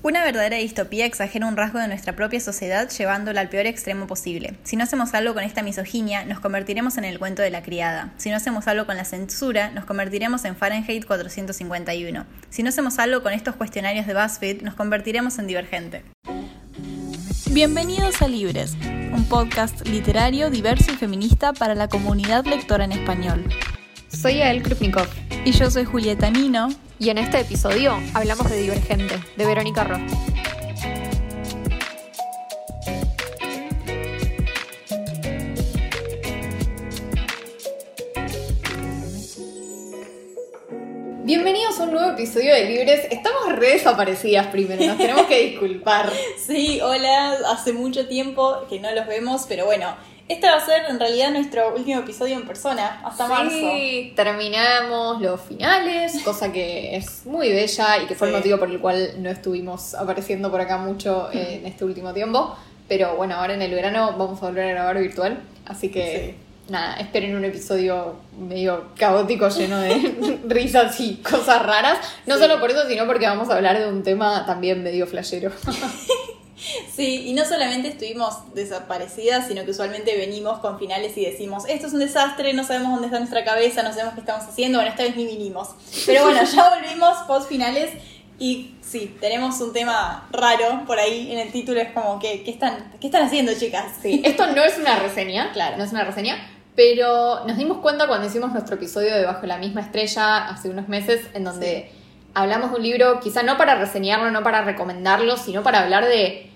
Una verdadera distopía exagera un rasgo de nuestra propia sociedad llevándola al peor extremo posible. Si no hacemos algo con esta misoginia, nos convertiremos en el cuento de la criada. Si no hacemos algo con la censura, nos convertiremos en Fahrenheit 451. Si no hacemos algo con estos cuestionarios de BuzzFeed, nos convertiremos en Divergente. Bienvenidos a Libres, un podcast literario, diverso y feminista para la comunidad lectora en español. Soy Ael Krupnikov. Y yo soy Julieta Nino. Y en este episodio hablamos de Divergente, de Verónica Roth. Bienvenidos a un nuevo episodio de Libres. Estamos re desaparecidas primero, nos tenemos que disculpar. Sí, hola, hace mucho tiempo que no los vemos, pero bueno, este va a ser en realidad nuestro último episodio en persona, hasta marzo. Sí, terminamos los finales, cosa que es muy bella y que fue el motivo por el cual no estuvimos apareciendo por acá mucho en este último tiempo. Pero bueno, ahora en el verano vamos a volver a grabar virtual, así que nada, esperen un episodio medio caótico, lleno de risas y cosas raras. No solo por eso, sino porque vamos a hablar de un tema también medio flashero. Sí, y no solamente estuvimos desaparecidas, sino que usualmente venimos con finales y decimos, esto es un desastre, no sabemos dónde está nuestra cabeza, no sabemos qué estamos haciendo, bueno, esta vez ni vinimos. Pero bueno, ya volvimos post finales y sí, tenemos un tema raro por ahí en el título, es como, que ¿qué, están, ¿qué están haciendo chicas? Sí, esto no es una reseña, claro, no es una reseña, pero nos dimos cuenta cuando hicimos nuestro episodio de Bajo la misma estrella hace unos meses, en donde hablamos de un libro, quizá no para reseñarlo, no para recomendarlo, sino para hablar de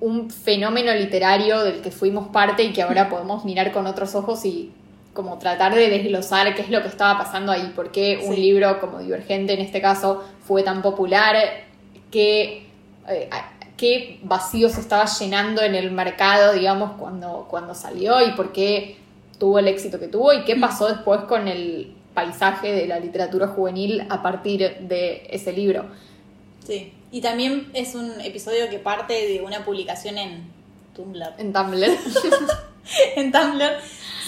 un fenómeno literario del que fuimos parte y que ahora podemos mirar con otros ojos y como tratar de desglosar qué es lo que estaba pasando ahí, por qué un libro como Divergente en este caso fue tan popular, qué, eh, qué vacío se estaba llenando en el mercado, digamos, cuando, cuando salió y por qué tuvo el éxito que tuvo y qué pasó después con el paisaje de la literatura juvenil a partir de ese libro. Sí. Y también es un episodio que parte de una publicación en Tumblr. En Tumblr. en Tumblr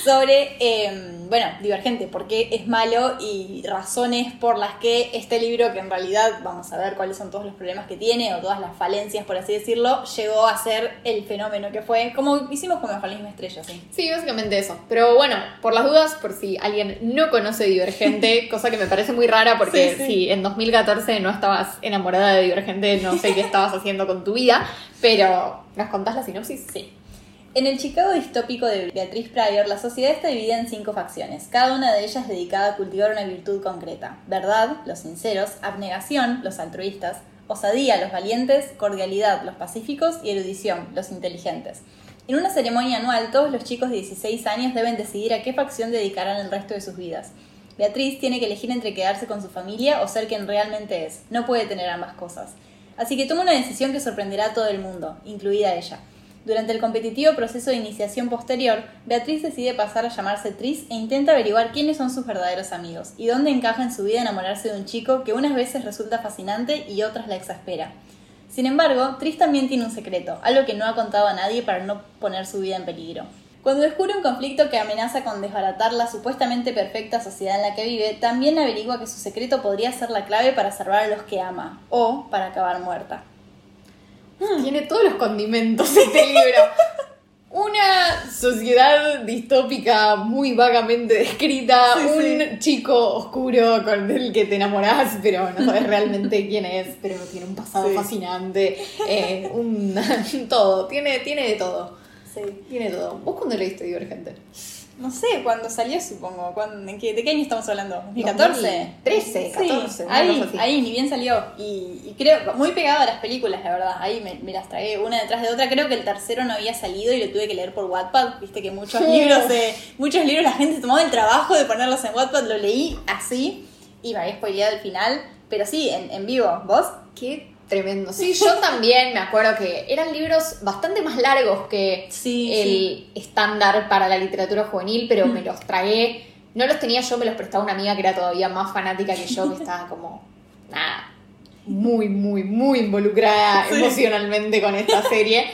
sobre, em, bueno, Divergente, por qué es malo y razones por las que este libro, que en realidad vamos a ver cuáles son todos los problemas que tiene o todas las falencias, por así decirlo, llegó a ser el fenómeno que fue, como hicimos con misma estrella, sí. Sí, básicamente eso. Pero bueno, por las dudas, por si alguien no conoce Divergente, cosa que me parece muy rara porque si en 2014 no estabas enamorada de Divergente, no sé qué estabas haciendo con tu vida, pero ¿nos contás la sinopsis? Sí. En el Chicago distópico de Beatriz Pryor, la sociedad está dividida en cinco facciones, cada una de ellas dedicada a cultivar una virtud concreta. Verdad, los sinceros, abnegación, los altruistas, osadía, los valientes, cordialidad, los pacíficos y erudición, los inteligentes. En una ceremonia anual, todos los chicos de 16 años deben decidir a qué facción dedicarán el resto de sus vidas. Beatriz tiene que elegir entre quedarse con su familia o ser quien realmente es. No puede tener ambas cosas. Así que toma una decisión que sorprenderá a todo el mundo, incluida ella. Durante el competitivo proceso de iniciación posterior, Beatriz decide pasar a llamarse Tris e intenta averiguar quiénes son sus verdaderos amigos y dónde encaja en su vida enamorarse de un chico que unas veces resulta fascinante y otras la exaspera. Sin embargo, Tris también tiene un secreto, algo que no ha contado a nadie para no poner su vida en peligro. Cuando descubre un conflicto que amenaza con desbaratar la supuestamente perfecta sociedad en la que vive, también averigua que su secreto podría ser la clave para salvar a los que ama, o para acabar muerta. Hmm. Tiene todos los condimentos este libro. Una sociedad distópica muy vagamente descrita, un chico oscuro con el que te enamorás, pero no sabes realmente quién es, pero tiene un pasado fascinante, eh, un, todo, tiene, tiene de todo. Tiene todo. ¿Vos cuándo leíste Divergente? No sé, cuando salió supongo. ¿De qué año estamos hablando? ¿2014? 13, 14. ahí, ahí, ni bien salió. Y, creo, muy pegado a las películas, la verdad. Ahí me, las tragué una detrás de otra. Creo que el tercero no había salido y lo tuve que leer por Wattpad. Viste que muchos libros, de, muchos libros la gente tomaba el trabajo de ponerlos en Wattpad. Lo leí así y me había spoileado el final. Pero sí, en, en vivo. ¿Vos? ¿Qué Tremendo. Sí, yo también me acuerdo que eran libros bastante más largos que el estándar para la literatura juvenil, pero me los tragué. No los tenía yo, me los prestaba una amiga que era todavía más fanática que yo, que estaba como, nada, muy, muy, muy involucrada emocionalmente con esta serie.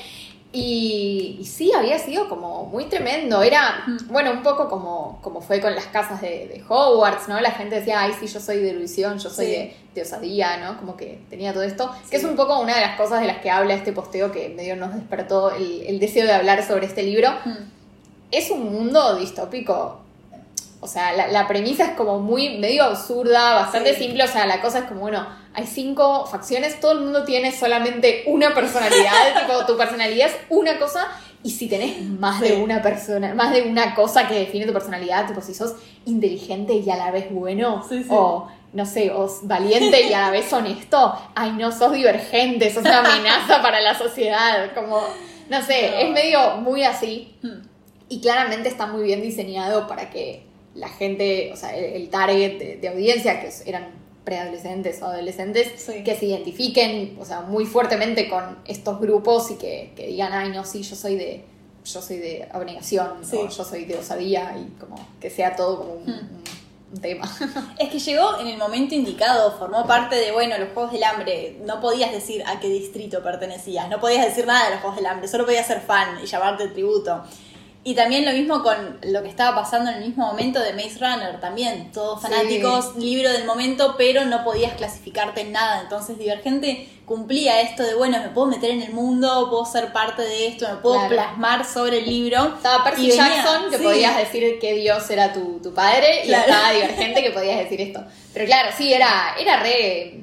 Y, sí, había sido como muy tremendo. Era, bueno, un poco como, como fue con las casas de, Hogwarts, ¿no? La gente decía, ay, sí, yo soy de ilusión, yo soy de, osadía, ¿no? Como que tenía todo esto. Que es un poco una de las cosas de las que habla este posteo que medio nos despertó el, deseo de hablar sobre este libro. Es un mundo distópico o sea, la, premisa es como muy medio absurda, bastante simple. O sea, la cosa es como, bueno, hay cinco facciones, todo el mundo tiene solamente una personalidad. tipo, tu personalidad es una cosa. Y si tenés más de una persona, más de una cosa que define tu personalidad, tipo si sos inteligente y a la vez bueno, o no sé, o valiente y a la vez honesto, ay no, sos divergente, sos una amenaza para la sociedad, como, no sé, es medio muy así. Hmm. Y claramente está muy bien diseñado para que la gente, o sea, el, target de, audiencia, que eran preadolescentes o adolescentes, que se identifiquen, o sea, muy fuertemente con estos grupos y que, digan, ay, no, sí, yo soy de yo soy de abnegación, yo soy de osadía y como que sea todo como un, hmm. tema. Es que llegó en el momento indicado, formó parte de, bueno, los Juegos del Hambre. No podías decir a qué distrito pertenecías, no podías decir nada de los Juegos del Hambre, solo podías ser fan y llamarte tributo. Y también lo mismo con lo que estaba pasando en el mismo momento de Maze Runner, también, todos fanáticos, libro del momento, pero no podías clasificarte en nada. Entonces Divergente cumplía esto de, bueno, me puedo meter en el mundo, puedo ser parte de esto, me puedo plasmar sobre el libro. Estaba Percy Jackson, que podías decir que Dios era tu, padre, y estaba Divergente, que podías decir esto. Pero claro, sí, era, era re,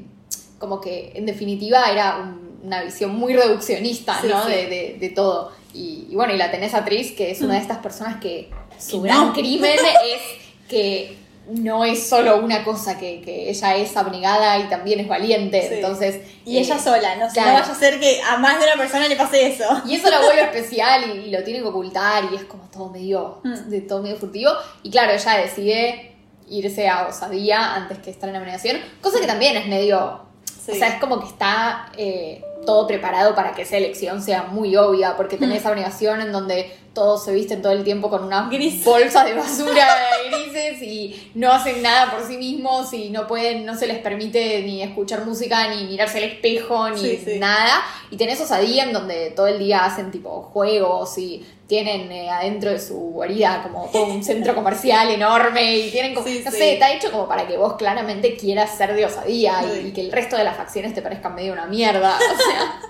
como que en definitiva era una visión muy reduccionista, ¿no? De, de todo. Y, bueno, y la tenés a Tris, que es una de estas personas que su gran crimen es que no es solo una cosa, que, ella es abnegada y también es valiente. Entonces. Y ella eh, sola, ¿no? no vaya a ser que a más de una persona le pase eso. Y eso la vuelve especial y, lo tiene que ocultar y es como todo medio, mm. de todo medio furtivo. Y claro, ella decide irse a osadía antes que estar en la abnegación. Cosa que también es medio. O sea, es como que está. Eh, todo preparado para que esa elección sea muy obvia, porque tenés mm. esa obligación en donde todos se visten todo el tiempo con una bolsa de basura grises y no hacen nada por sí mismos y no pueden, no se les permite ni escuchar música, ni mirarse al espejo, ni nada. Y tenés osadía en donde todo el día hacen tipo juegos y tienen eh, adentro de su guarida como todo un centro comercial enorme y tienen como, no sé, está hecho como para que vos claramente quieras ser de osadía y, que el resto de las facciones te parezcan medio una mierda, o sea...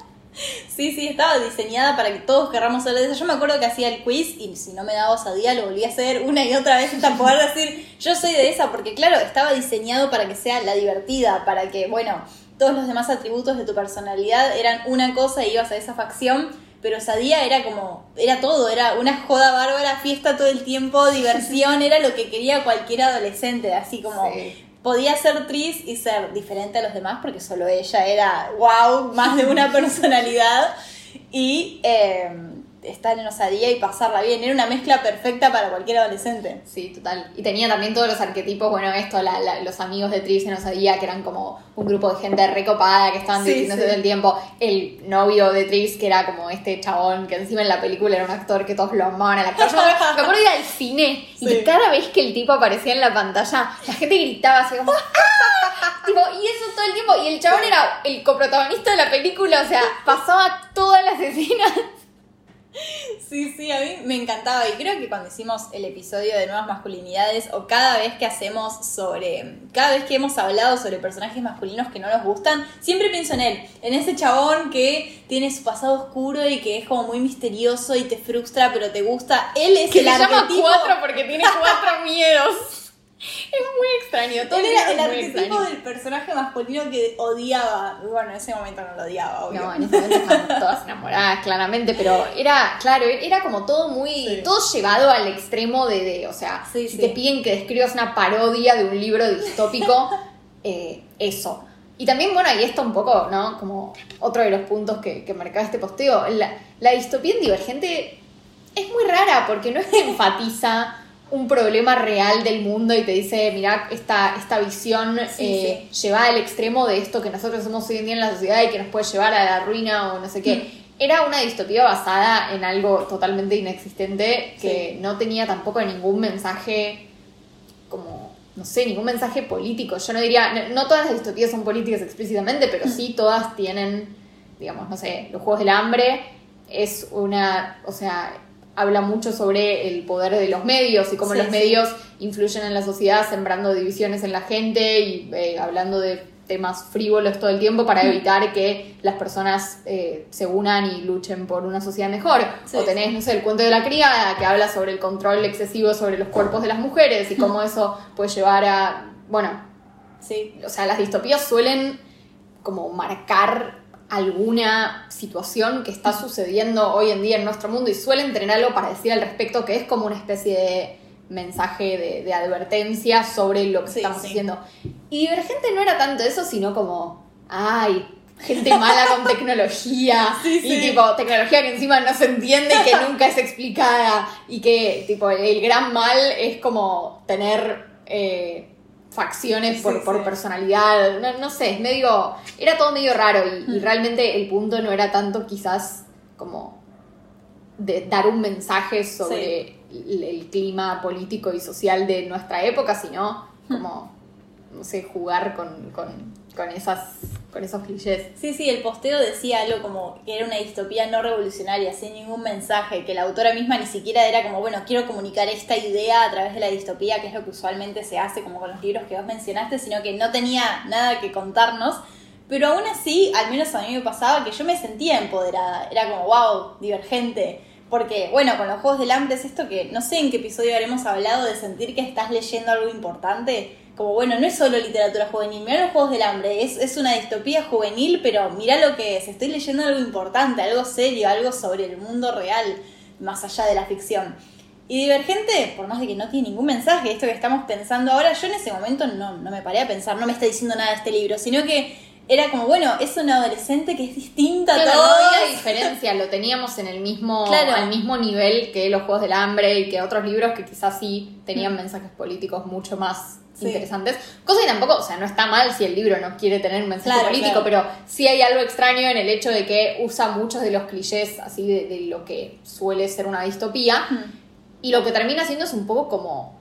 Sí, sí, estaba diseñada para que todos querramos ser de eso. Yo me acuerdo que hacía el quiz y si no me daba osadía lo volví a hacer una y otra vez hasta poder decir yo soy de esa, porque claro, estaba diseñado para que sea la divertida, para que, bueno, todos los demás atributos de tu personalidad eran una cosa y ibas a esa facción pero osadía era como, era todo, era una joda bárbara, fiesta todo el tiempo, diversión, era lo que quería cualquier adolescente, así como podía ser Tris y ser diferente a los demás porque solo ella era, wow, más de una personalidad. Y... Eh, estar en osadía y pasarla bien. Era una mezcla perfecta para cualquier adolescente. Sí, total. Y tenía también todos los arquetipos, bueno, esto, los amigos de Tris en osadía, que eran como un grupo de gente recopada que estaban sí, todo el tiempo. El novio de Tris, que era como este chabón, que encima en la película era un actor que todos lo amaban. El actor. Yo me acuerdo de ir al cine y cada vez que el tipo aparecía en la pantalla, la gente gritaba así como. ¡Ah! tipo, y eso todo el tiempo. Y el chabón era el coprotagonista de la película, o sea, pasaba todas las escenas Sí, sí, a mí me encantaba y creo que cuando hicimos el episodio de nuevas masculinidades o cada vez que hacemos sobre, cada vez que hemos hablado sobre personajes masculinos que no nos gustan, siempre pienso en él, en ese chabón que tiene su pasado oscuro y que es como muy misterioso y te frustra pero te gusta. Él es que el se llama cuatro porque tiene cuatro miedos. Es muy extraño. Todo era el arquetipo del personaje masculino que odiaba. Bueno, en ese momento no lo odiaba, obvio. No, en ese momento estaban todas enamoradas, claramente, pero era, claro, era como todo muy. Todo llevado al extremo de. o sea, si te piden que describas una parodia de un libro distópico, eh, eso. Y también, bueno, ahí está un poco, ¿no? Como otro de los puntos que, que marcaba este posteo. La, la distopía en divergente es muy rara porque no es que enfatiza un problema real del mundo y te dice, mira, esta, esta visión eh, lleva al extremo de esto que nosotros somos hoy en día en la sociedad y que nos puede llevar a la ruina o no sé qué. Mm. Era una distopía basada en algo totalmente inexistente que no tenía tampoco ningún mensaje como, no sé, ningún mensaje político. Yo no diría, no, todas las distopías son políticas explícitamente, pero mm. sí todas tienen, digamos, no sé, los Juegos del Hambre es una, o sea, habla mucho sobre el poder de los medios y cómo Sí, los sí. medios influyen en la sociedad, sembrando divisiones en la gente y eh, hablando de temas frívolos todo el tiempo para evitar que las personas eh, se unan y luchen por una sociedad mejor. Sí, o tenés, no sé, el cuento de la criada que habla sobre el control excesivo sobre los cuerpos de las mujeres y cómo eso puede llevar a, bueno, Sí. o sea, las distopías suelen como marcar alguna situación que está sucediendo hoy en día en nuestro mundo y suelen tener algo para decir al respecto que es como una especie de mensaje de, de advertencia sobre lo que Sí, estamos sí. haciendo. Y Divergente no era tanto eso, sino como, ay, gente mala con tecnología Sí, y tipo tecnología que encima no se entiende y que nunca es explicada y que tipo el gran mal es como tener eh, facciones Sí, por, por sí. personalidad, no, no sé, es medio, era todo medio raro y, y realmente el punto no era tanto quizás como de dar un mensaje sobre el, el clima político y social de nuestra época, sino como, no sé, jugar con, con, con esas, con esos clichés. Sí, sí, el posteo decía algo como que era una distopía no revolucionaria, sin ningún mensaje, que la autora misma ni siquiera era como, bueno, quiero comunicar esta idea a través de la distopía, que es lo que usualmente se hace como con los libros que vos mencionaste, sino que no tenía nada que contarnos. Pero aún así, al menos a mí me pasaba que yo me sentía empoderada. Era como, wow, divergente. Porque, bueno, con los Juegos del Hambre es esto que no sé en qué episodio habremos hablado de sentir que estás leyendo algo importante. Como, bueno, no es solo literatura juvenil, mirá los Juegos del Hambre, es, es una distopía juvenil, pero mirá lo que es, estoy leyendo algo importante, algo serio, algo sobre el mundo real, más allá de la ficción. Y Divergente, por más de que no tiene ningún mensaje, esto que estamos pensando ahora, yo en ese momento no, no me paré a pensar, no me está diciendo nada de este libro, sino que era como, bueno, es una adolescente que es distinta a Claro, todos. no había diferencia, lo teníamos en el mismo, Claro. al mismo nivel que los Juegos del Hambre y que otros libros que quizás sí tenían mensajes políticos mucho más Sí. interesantes. Cosa que tampoco, o sea, no está mal si el libro no quiere tener un mensaje Claro, político, claro. pero sí hay algo extraño en el hecho de que usa muchos de los clichés así de, de lo que suele ser una distopía. Mm. Y lo que termina haciendo es un poco como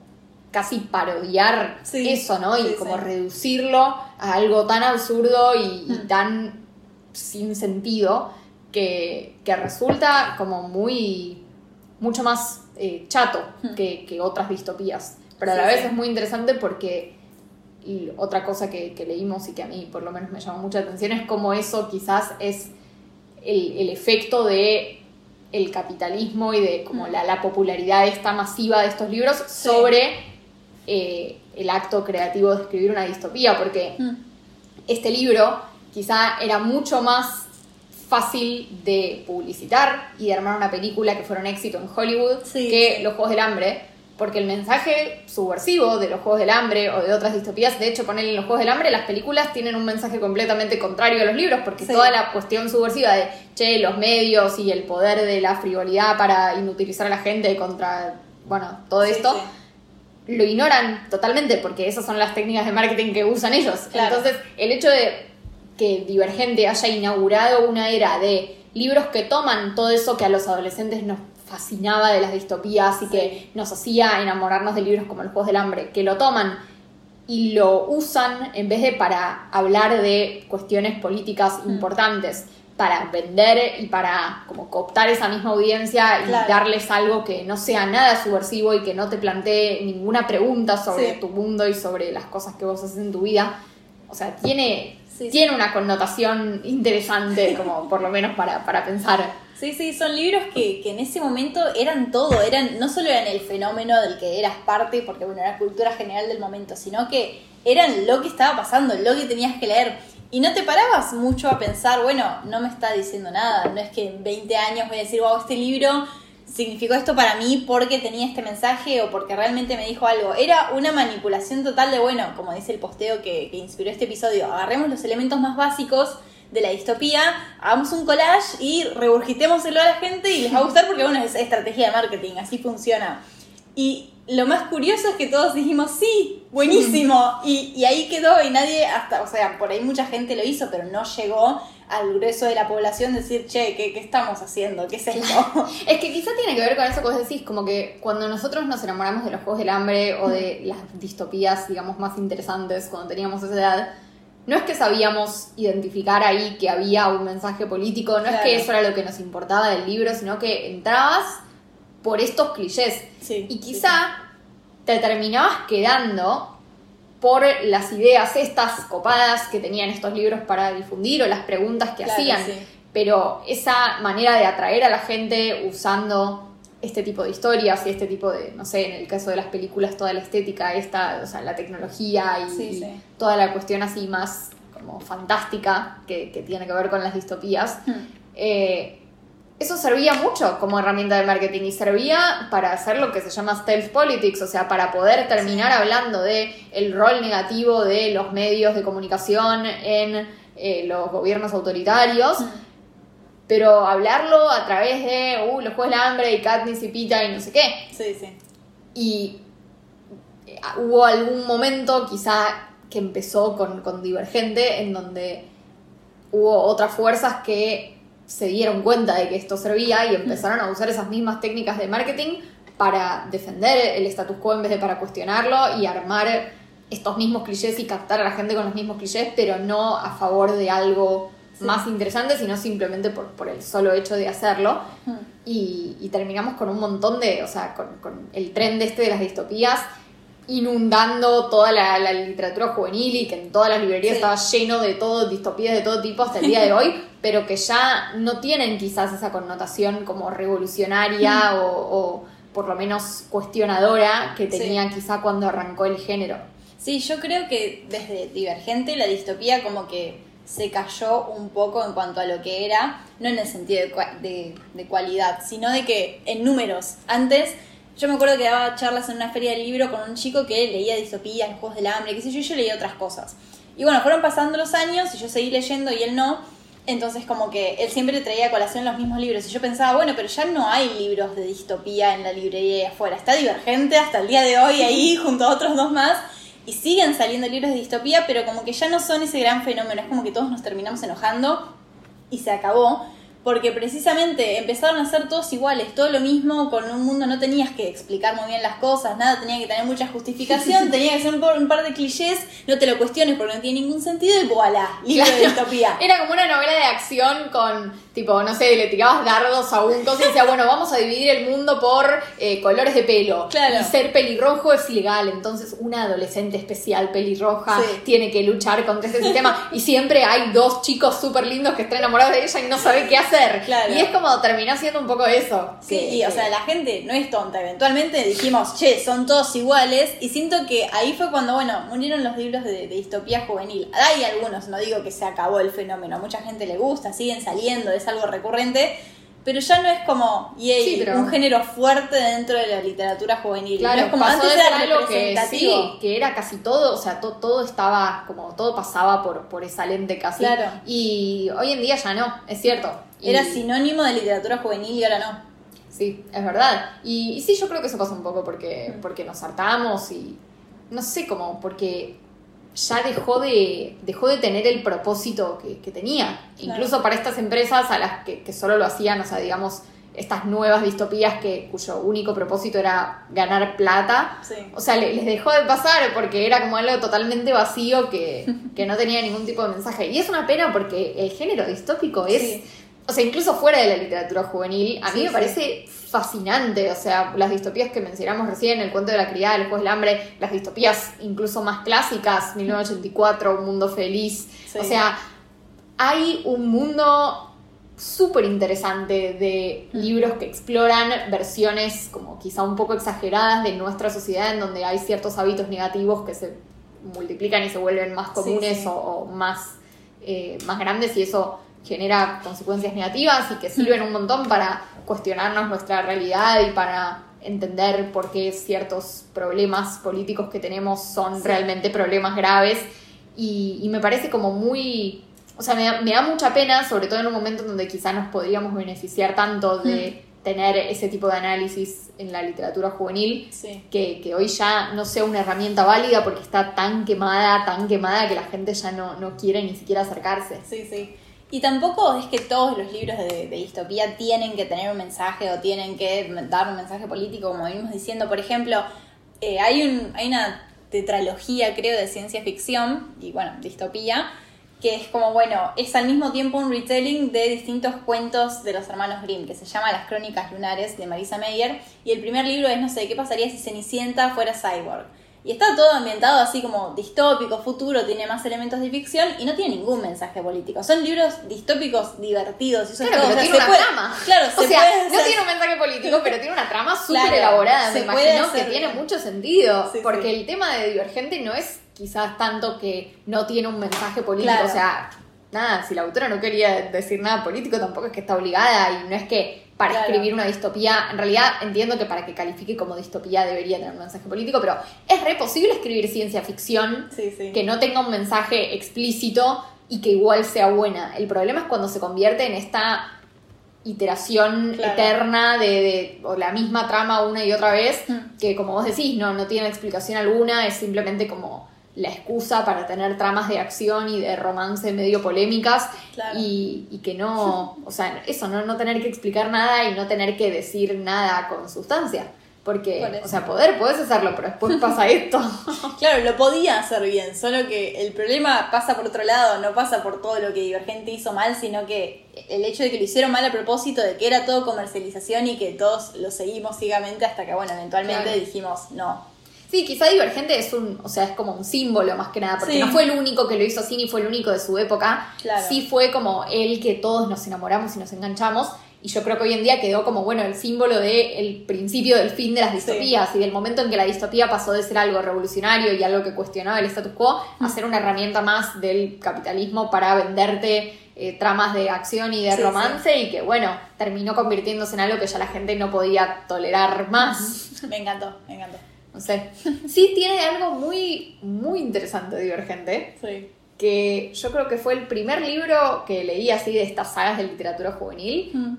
casi parodiar Sí, eso, ¿no? Y sí, como reducirlo a algo tan absurdo y, y tan sin sentido que, que resulta como muy mucho más eh, chato que, que otras distopías. Pero a Sí, la vez sí. es muy interesante porque y otra cosa que, que leímos y que a mí por lo menos me llamó mucha atención es cómo eso quizás es el, el efecto de el capitalismo y de como Mm. la, la popularidad esta masiva de estos libros sobre eh, el acto creativo de escribir una distopía, porque Mm. este libro quizá era mucho más fácil de publicitar y de armar una película que fuera un éxito en Hollywood Sí, que. Los Juegos del Hambre, porque el mensaje subversivo de los Juegos del Hambre o de otras distopías, de hecho, ponerle en los Juegos del Hambre, las películas tienen un mensaje completamente contrario a los libros, porque Sí. toda la cuestión subversiva de, che, los medios y el poder de la frivolidad para inutilizar a la gente contra, bueno, todo Sí, esto, sí. lo ignoran totalmente porque esas son las técnicas de marketing que usan ellos. Claro. Entonces, el hecho de que Divergente haya inaugurado una era de libros que toman todo eso que a los adolescentes nos fascinaba de las distopías y que nos hacía enamorarnos de libros como Los Juegos del Hambre, que lo toman y lo usan en vez de para hablar de cuestiones políticas Mm. importantes, para vender y para como cooptar esa misma audiencia y Claro. darles algo que no sea nada subversivo y que no te plantee ninguna pregunta sobre Sí. tu mundo y sobre las cosas que vos haces en tu vida. O sea, tiene, Sí, sí. tiene una connotación interesante, como por lo menos para, para pensar. Sí, sí, son libros que, que en ese momento eran todo, eran, no solo eran el fenómeno del que eras parte, porque bueno, era cultura general del momento, sino que eran lo que estaba pasando, lo que tenías que leer. Y no te parabas mucho a pensar, bueno, no me está diciendo nada, no es que en 20 años voy a decir, wow, este libro significó esto para mí porque tenía este mensaje o porque realmente me dijo algo. Era una manipulación total de, bueno, como dice el posteo que, que inspiró este episodio, agarremos los elementos más básicos de la distopía, hagamos un collage y regurgitémoselo a la gente y les va a gustar porque, bueno, es estrategia de marketing, así funciona. Y lo más curioso es que todos dijimos, sí, buenísimo. Y, y ahí quedó y nadie, hasta, o sea, por ahí mucha gente lo hizo, pero no llegó al grueso de la población decir, che, ¿qué, qué estamos haciendo? ¿Qué es esto? Es que quizá tiene que ver con eso que vos decís, como que cuando nosotros nos enamoramos de los Juegos del Hambre o de las distopías, digamos, más interesantes cuando teníamos esa edad, no es que sabíamos identificar ahí que había un mensaje político, no es que eso era lo que nos importaba del libro, sino que entrabas por estos clichés. y quizá te terminabas quedando por las ideas estas copadas que tenían estos libros para difundir o las preguntas que hacían. Pero esa manera de atraer a la gente usando este tipo de historias y este tipo de, no sé, en el caso de las películas, toda la estética, esta, o sea, la tecnología y, toda la cuestión así más como fantástica que, tiene que ver con las distopías. Hmm. Eh, eso servía mucho como herramienta de marketing y servía para hacer lo que se llama stealth politics, o sea, para poder terminar hablando de el rol negativo de los medios de comunicación en eh, los gobiernos autoritarios. Hmm pero hablarlo a través de uh, los Juegos del Hambre y Katniss y Pita y no sé qué. Sí, sí. Y eh, hubo algún momento, quizá que empezó con, con Divergente, en donde hubo otras fuerzas que se dieron cuenta de que esto servía y empezaron a usar esas mismas técnicas de marketing para defender el status quo en vez de para cuestionarlo y armar estos mismos clichés y captar a la gente con los mismos clichés, pero no a favor de algo más interesante, sino simplemente por, por, el solo hecho de hacerlo. Y, terminamos con un montón de, o sea, con, con, el tren de este de las distopías inundando toda la, literatura juvenil y que en todas las librerías estaba lleno de todo, distopías de todo tipo hasta el día de hoy, pero que ya no tienen quizás esa connotación como revolucionaria o, o, por lo menos cuestionadora que tenían quizá cuando arrancó el género. Sí, yo creo que desde Divergente la distopía como que se cayó un poco en cuanto a lo que era, no en el sentido de, de, cualidad, sino de que en números. Antes, yo me acuerdo que daba charlas en una feria del libro con un chico que leía distopías, los juegos del hambre, qué sé yo, y yo leía otras cosas. Y bueno, fueron pasando los años y yo seguí leyendo y él no. Entonces como que él siempre traía a colación los mismos libros y yo pensaba, bueno, pero ya no hay libros de distopía en la librería de afuera. Está divergente hasta el día de hoy ahí junto a otros dos más y siguen saliendo libros de distopía, pero como que ya no son ese gran fenómeno, es como que todos nos terminamos enojando y se acabó porque precisamente empezaron a ser todos iguales, todo lo mismo, con un mundo no tenías que explicar muy bien las cosas, nada tenía que tener mucha justificación, tenía que ser un, par de clichés, no te lo cuestiones porque no tiene ningún sentido y voilà, libro de distopía. Era como una novela de acción con, tipo, no sé, le tirabas dardos a un cosa y decía, bueno, vamos a dividir el mundo por eh, colores de pelo. Claro. Y ser pelirrojo es ilegal, entonces una adolescente especial pelirroja tiene que luchar contra ese sistema y siempre hay dos chicos súper lindos que están enamorados de ella y no sabe qué hacer y es como terminó siendo un poco eso. Sí, y, o sea, la gente no es tonta. Eventualmente dijimos, che, son todos iguales. Y siento que ahí fue cuando, bueno, murieron los libros de, distopía juvenil. Hay algunos, no digo que se acabó el fenómeno. Mucha gente le gusta, siguen saliendo, es algo recurrente pero ya no es como un género fuerte dentro de la literatura juvenil. Claro, es como antes era algo que, sí, que era casi todo, o sea, todo estaba como todo pasaba por, por esa lente casi. Claro. Y hoy en día ya no, es cierto. Era sinónimo de literatura juvenil y ahora no. Sí, es verdad. Y, sí, yo creo que eso pasa un poco porque, porque nos hartamos y no sé cómo, porque ya dejó de, dejó de tener el propósito que, tenía. Incluso para estas empresas a las que, solo lo hacían, o sea, digamos, estas nuevas distopías que, cuyo único propósito era ganar plata. O sea, les dejó de pasar porque era como algo totalmente vacío que, no tenía ningún tipo de mensaje. Y es una pena porque el género distópico es o sea, incluso fuera de la literatura juvenil, a mí me parece fascinante. O sea, las distopías que mencionamos recién, el cuento de la criada, el juego del hambre, las distopías incluso más clásicas, 1984, Un mundo feliz. O sea, hay un mundo súper interesante de libros que exploran versiones como quizá un poco exageradas de nuestra sociedad en donde hay ciertos hábitos negativos que se multiplican y se vuelven más comunes O, más, eh, más grandes y eso genera consecuencias negativas y que sirven un montón para cuestionarnos nuestra realidad y para entender por qué ciertos problemas políticos que tenemos son realmente problemas graves y, me parece como muy... O sea, me da, mucha pena, sobre todo en un momento en donde quizás nos podríamos beneficiar tanto de mm. tener ese tipo de análisis en la literatura juvenil, que, que, hoy ya no sea una herramienta válida porque está tan quemada, tan quemada que la gente ya no, no quiere ni siquiera acercarse. Sí, sí. Y tampoco es que todos los libros de, distopía tienen que tener un mensaje o tienen que dar un mensaje político, como venimos diciendo. Por ejemplo, eh, hay, un, hay una tetralogía, creo, de ciencia ficción y, bueno, distopía, que es como, bueno, es al mismo tiempo un retelling de distintos cuentos de los hermanos Grimm, que se llama Las Crónicas Lunares de Marisa Meyer, y el primer libro es, no sé, ¿qué pasaría si Cenicienta fuera cyborg? Y está todo ambientado así como distópico, futuro, tiene más elementos de ficción y no tiene ningún mensaje político. Son libros distópicos divertidos. Y eso claro, pero tiene una trama. Claro, o sea, no tiene un mensaje político, pero tiene una trama súper elaborada. Me imagino que tiene mucho sentido. porque el tema de Divergente no es quizás tanto que no tiene un mensaje político. O sea, nada, si la autora no quería decir nada político, tampoco es que está obligada y no es que para escribir una distopía. En realidad entiendo que para que califique como distopía debería tener un mensaje político, pero es re posible escribir ciencia ficción que no tenga un mensaje explícito y que igual sea buena. El problema es cuando se convierte en esta iteración eterna de, o la misma trama una y otra vez, mm. que como vos decís, no, no tiene explicación alguna, es simplemente como la excusa para tener tramas de acción y de romance medio polémicas y, que no, o sea, eso, no, no tener que explicar nada y no tener que decir nada con sustancia. Porque, o sea, poder, puedes hacerlo, pero después pasa esto. claro, lo podía hacer bien, solo que el problema pasa por otro lado, no pasa por todo lo que Divergente hizo mal, sino que el hecho de que lo hicieron mal a propósito, de que era todo comercialización y que todos lo seguimos ciegamente hasta que, bueno, eventualmente dijimos, no, Sí, quizá Divergente es un, o sea, es como un símbolo más que nada, porque no fue el único que lo hizo así, ni fue el único de su época. Sí fue como el que todos nos enamoramos y nos enganchamos. Y yo creo que hoy en día quedó como, bueno, el símbolo del principio del fin de las distopías y del momento en que la distopía pasó de ser algo revolucionario y algo que cuestionaba el status quo a ser una herramienta más del capitalismo para venderte eh, tramas de acción y de romance y que, bueno, terminó convirtiéndose en algo que ya la gente no podía tolerar más. Me encantó, me encantó. No sé. Sí tiene algo muy, muy interesante Divergente. Sí. Que yo creo que fue el primer libro que leí así de estas sagas de literatura juvenil mm.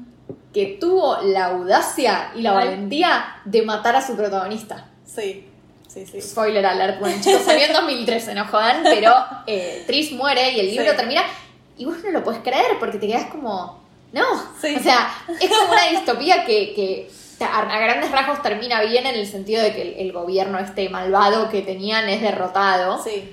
que tuvo la audacia y la valentía de matar a su protagonista. Sí. Sí, sí. Spoiler alert, bueno chicos, salió en 2013, no jodan, pero eh, Tris muere y el libro termina y vos no lo puedes creer porque te quedas como, no, o sea, es como una distopía que, que a, grandes rasgos termina bien en el sentido de que el, gobierno este malvado que tenían es derrotado. Sí.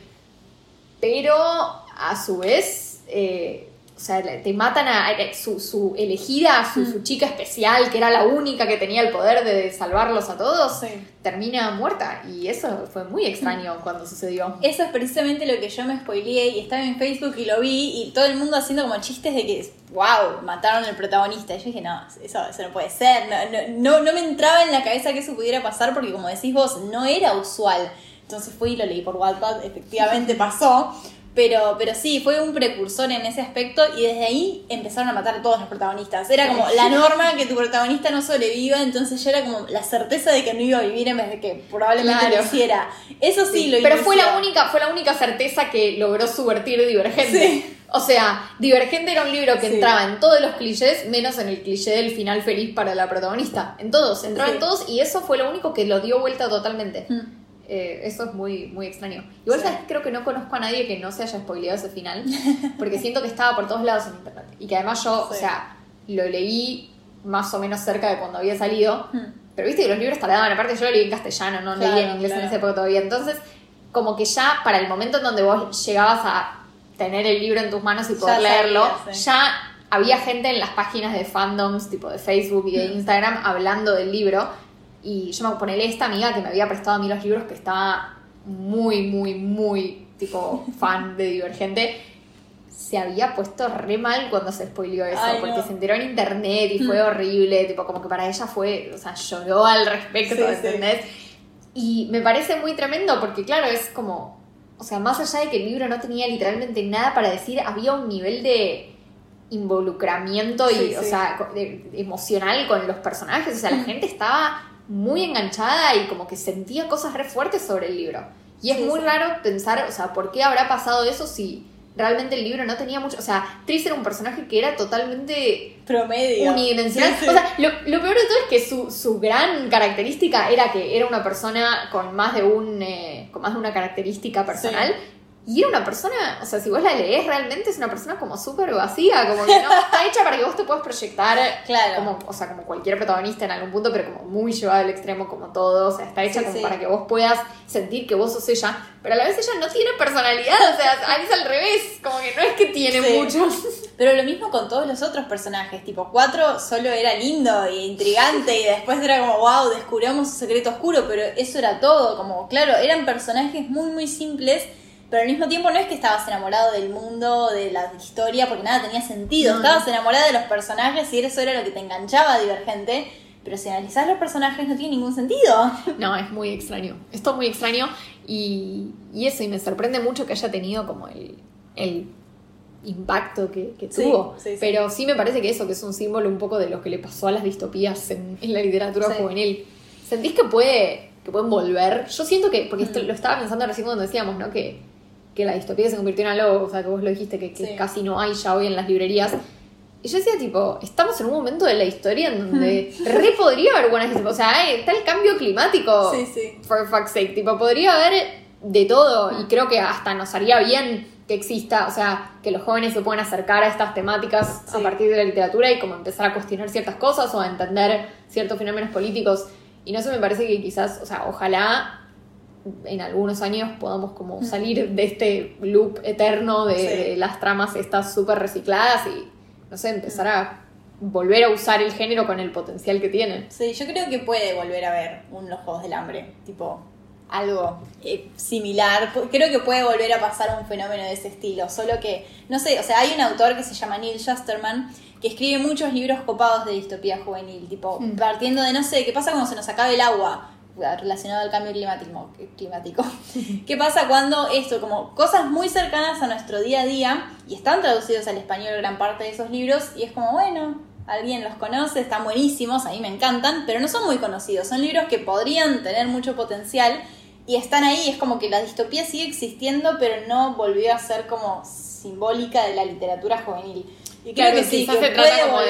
Pero a su vez, eh, o sea, te matan a, su, elegida, su, su, mm. chica especial, que era la única que tenía el poder de salvarlos a todos, termina muerta. Y eso fue muy extraño mm. cuando sucedió. Eso es precisamente lo que yo me spoileé y estaba en Facebook y lo vi y todo el mundo haciendo como chistes de que, wow, mataron al protagonista. Y yo dije, no, eso, eso no puede ser. No, no, no me entraba en la cabeza que eso pudiera pasar porque como decís vos, no era usual. Entonces fui y lo leí por Wattpad, efectivamente pasó. Pero, pero sí, fue un precursor en ese aspecto y desde ahí empezaron a matar a todos los protagonistas. Era como la norma que tu protagonista no sobreviva, entonces ya era como la certeza de que no iba a vivir en vez de que probablemente lo hiciera. Eso sí, lo Pero fue la única, fue la única certeza que logró subvertir Divergente. O sea, Divergente era un libro que entraba en todos los clichés, menos en el cliché del final feliz para la protagonista. En todos, entraba en todos y eso fue lo único que lo dio vuelta totalmente. Mm. Eh, eso es muy, muy extraño. Igual creo que no conozco a nadie que no se haya spoileado ese final, porque siento que estaba por todos lados en internet. Y que además yo, o sea, lo leí más o menos cerca de cuando había salido. Hmm. Pero viste que los libros tardaban, aparte yo lo leí en castellano, no leí en inglés en ese época todavía. Entonces, como que ya para el momento en donde vos llegabas a tener el libro en tus manos y poder leerlo, ya había gente en las páginas de fandoms, tipo de Facebook y de hmm. Instagram, hablando del libro y yo me ponele esta amiga que me había prestado a mí los libros que estaba muy, muy, muy tipo fan de Divergente. Se había puesto re mal cuando se spoileó eso, porque se enteró en internet y fue mm. horrible, tipo como que para ella fue, o sea, lloró al respecto, ¿entendés? Y me parece muy tremendo porque claro, es como, o sea, más allá de que el libro no tenía literalmente nada para decir, había un nivel de involucramiento y, o sea, emocional con los personajes, o sea, la mm. gente estaba muy enganchada y como que sentía cosas re fuertes sobre el libro. Y es muy raro pensar, o sea, ¿por qué habrá pasado eso si realmente el libro no tenía mucho. O sea, Tris era un personaje que era totalmente. Promedio. Unidimensional. O sea, lo, peor de todo es que su, su, gran característica era que era una persona con más de un. Eh, con más de una característica personal. Y era una persona, o sea, si vos la lees realmente es una persona como súper vacía, como que no está hecha para que vos te puedas proyectar, Claro. como, o sea, como cualquier protagonista en algún punto, pero como muy llevada al extremo como todo, o sea, está hecha Sí, como sí. para que vos puedas sentir que vos sos ella, pero a la vez ella no tiene personalidad, o sea, es al revés, como que no es que tiene Sí. muchos. Pero lo mismo con todos los otros personajes, tipo 4 solo era lindo e intrigante y después era como, wow, descubrimos su secreto oscuro, pero eso era todo, como, claro, eran personajes muy, muy simples, pero al mismo tiempo no es que estabas enamorado del mundo, de la historia, porque nada tenía sentido, No, estabas enamorada de los personajes y eso era lo que te enganchaba Divergente, pero si analizás los personajes no tiene ningún sentido. No, es muy extraño. Esto es muy extraño y, y eso, y me sorprende mucho que haya tenido como el, el impacto que, tuvo. sí, sí. Pero sí me parece que eso, que es un símbolo un poco de lo que le pasó a las distopías en, en la literatura juvenil. ¿Sentís que puede que pueden volver? Yo siento que, porque esto lo estaba pensando recién cuando decíamos, ¿no? Que, que la distopía se convirtió en algo, o sea, que vos lo dijiste, que, que Sí. casi no hay ya hoy en las librerías. Y yo decía, tipo, estamos en un momento de la historia en donde re podría haber buenas. O sea, eh, está el cambio climático. sí. For fuck's sake. Tipo, podría haber de todo. Y creo que hasta nos haría bien que exista, o sea, que los jóvenes se puedan acercar a estas temáticas a Sí. partir de la literatura y como empezar a cuestionar ciertas cosas o a entender ciertos fenómenos políticos. Y no sé, me parece que quizás, o sea, ojalá en algunos años podamos como salir de este loop eterno de, Sí. de las tramas estas súper recicladas y, no sé, empezar a volver a usar el género con el potencial que tienen. Sí, yo creo que puede volver a ver un Los Juegos del Hambre, tipo algo eh, similar. Creo que puede volver a pasar un fenómeno de ese estilo, solo que, no sé, o sea, hay un autor que se llama Neil Shusterman que escribe muchos libros copados de distopía juvenil, tipo Mm. partiendo de, no sé, ¿qué pasa cuando se nos acabe el agua? Relacionado al cambio climático, climático. ¿Qué pasa cuando esto, como cosas muy cercanas a nuestro día a día, y están traducidos al español gran parte de esos libros, y es como, bueno, alguien los conoce, están buenísimos, a mí me encantan, pero no son muy conocidos, son libros que podrían tener mucho potencial, y están ahí, es como que la distopía sigue existiendo, pero no volvió a ser como simbólica de la literatura juvenil. Y creo que sí, que se trata puede como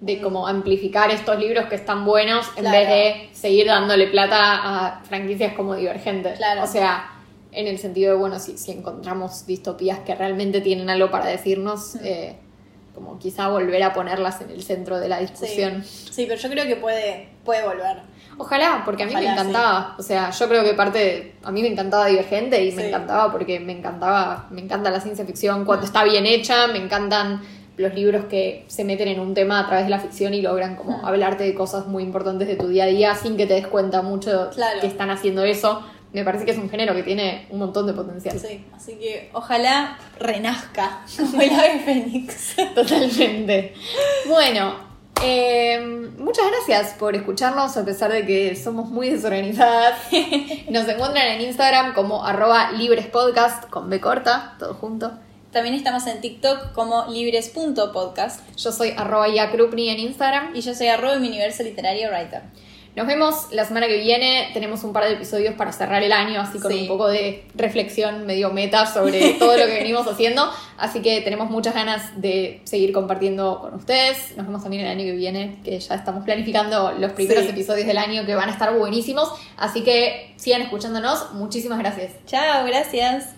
de, como amplificar estos libros que están buenos en Claro. vez de seguir dándole plata a franquicias como divergentes. Claro. O sea, en el sentido de, bueno, si, si encontramos distopías que realmente tienen algo para decirnos, Mm. eh, como quizá volver a ponerlas en el centro de la discusión. Sí, pero yo creo que puede, puede volver. Ojalá, porque a mí me encantaba. O sea, yo creo que parte de- A mí me encantaba Divergente y me encantaba porque me encantaba. Me encanta la ciencia ficción cuando está bien hecha. Me encantan los libros que se meten en un tema a través de la ficción y logran como Mm. hablarte de cosas muy importantes de tu día a día sin que te des cuenta mucho Claro. que están haciendo eso. Me parece que es un género que tiene un montón de potencial. Sí, así que ojalá renazca como el ave fénix. Totalmente. Bueno, eh, muchas gracias por escucharnos a pesar de que somos muy desorganizadas. Nos encuentran en Instagram como arroba librespodcast con B corta, todo junto. También estamos en TikTok como libres.podcast Yo soy arroba yakrupni en Instagram. y yo soy arroba mi universo literario writer. Nos vemos la semana que viene. Tenemos un par de episodios para cerrar el año, así con Sí. un poco de reflexión medio meta sobre todo lo que venimos haciendo. Así que tenemos muchas ganas de seguir compartiendo con ustedes. Nos vemos también el año que viene, que ya estamos planificando los primeros Sí. episodios del año que van a estar buenísimos. Así que sigan escuchándonos. Muchísimas gracias. Chao, gracias.